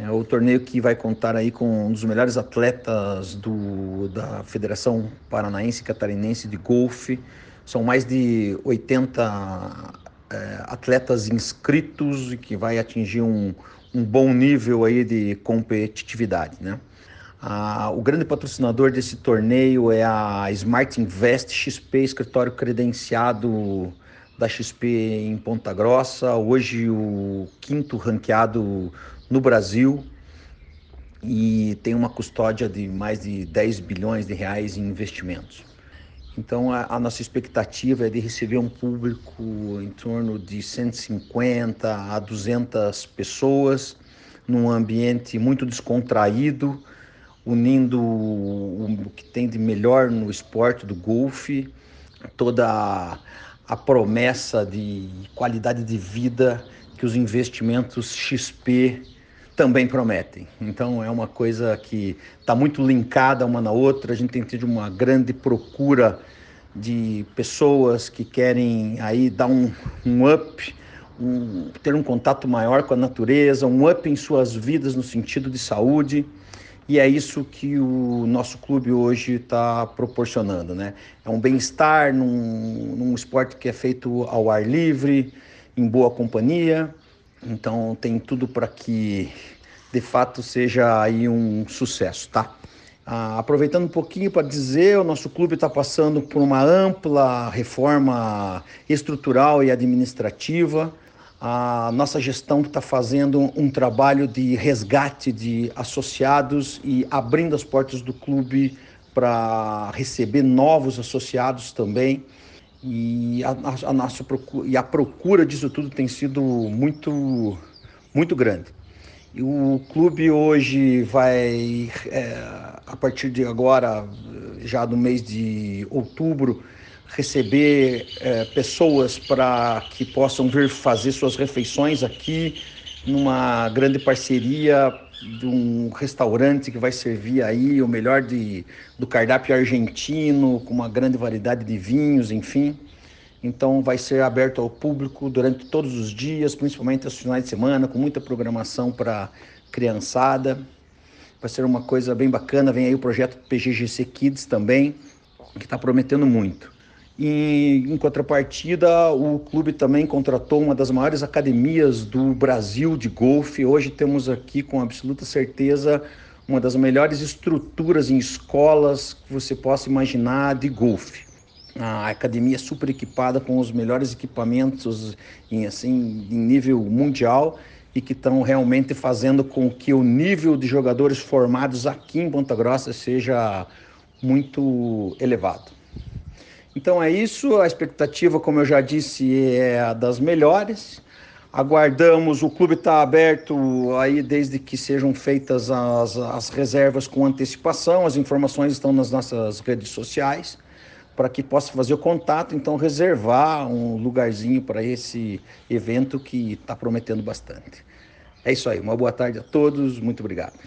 É o torneio que vai contar aí com um dos melhores atletas do, da Federação Paranaense Catarinense de Golfe. São mais de 80 é, atletas inscritos e que vai atingir um, um bom nível aí de competitividade, né? Ah, o grande patrocinador desse torneio é a Smart Invest XP, escritório credenciado da XP em Ponta Grossa, hoje o quinto ranqueado no Brasil e tem uma custódia de mais de 10 bilhões de reais em investimentos. Então a, a, nossa expectativa é de receber um público em torno de 150 a 200 pessoas num ambiente muito descontraído, unindo o que tem de melhor no esporte do golfe, toda a, promessa de qualidade de vida que os investimentos XP também prometem. Então é uma coisa que está muito linkada uma na outra. A gente tem tido uma grande procura de pessoas que querem aí dar um, um up, um, ter um contato maior com a natureza, um up em suas vidas no sentido de saúde. E é isso que o nosso clube hoje está proporcionando, né? É um bem-estar num, num esporte que é feito ao ar livre, em boa companhia. Então tem tudo para que de fato seja aí um sucesso, tá? Ah, aproveitando um pouquinho para dizer, o nosso clube está passando por uma ampla reforma estrutural e administrativa. A nossa gestão está fazendo um trabalho de resgate de associados e abrindo as portas do clube para receber novos associados também. E a, a, nossa procura, e a procura disso tudo tem sido muito, muito grande. E o clube hoje vai, é, a partir de agora, já no mês de outubro, receber é, pessoas para que possam vir fazer suas refeições aqui, numa grande parceria de um restaurante que vai servir aí o melhor de, do cardápio argentino, com uma grande variedade de vinhos, enfim. Então vai ser aberto ao público durante todos os dias, principalmente aos finais de semana, com muita programação para criançada. Vai ser uma coisa bem bacana. Vem aí o projeto PGGC Kids também, que está prometendo muito. E em contrapartida, o clube também contratou uma das maiores academias do Brasil de golfe. Hoje temos aqui com absoluta certeza uma das melhores estruturas em escolas que você possa imaginar de golfe a academia é super equipada com os melhores equipamentos em, assim, em nível mundial e que estão realmente fazendo com que o nível de jogadores formados aqui em Ponta Grossa seja muito elevado. Então é isso, a expectativa, como eu já disse, é a das melhores. Aguardamos, o clube está aberto aí desde que sejam feitas as, as reservas com antecipação, as informações estão nas nossas redes sociais para que possa fazer o contato, então reservar um lugarzinho para esse evento que está prometendo bastante. É isso aí, uma boa tarde a todos, muito obrigado.